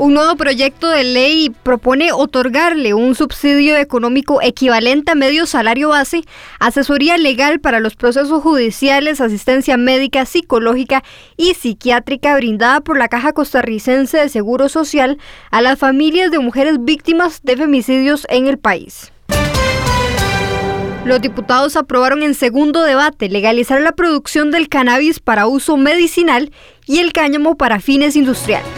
Un nuevo proyecto de ley propone otorgarle un subsidio económico equivalente a medio salario base, asesoría legal para los procesos judiciales, asistencia médica, psicológica y psiquiátrica brindada por la Caja Costarricense de Seguro Social a las familias de mujeres víctimas de femicidios en el país. Los diputados aprobaron en segundo debate legalizar la producción del cannabis para uso medicinal y el cáñamo para fines industriales.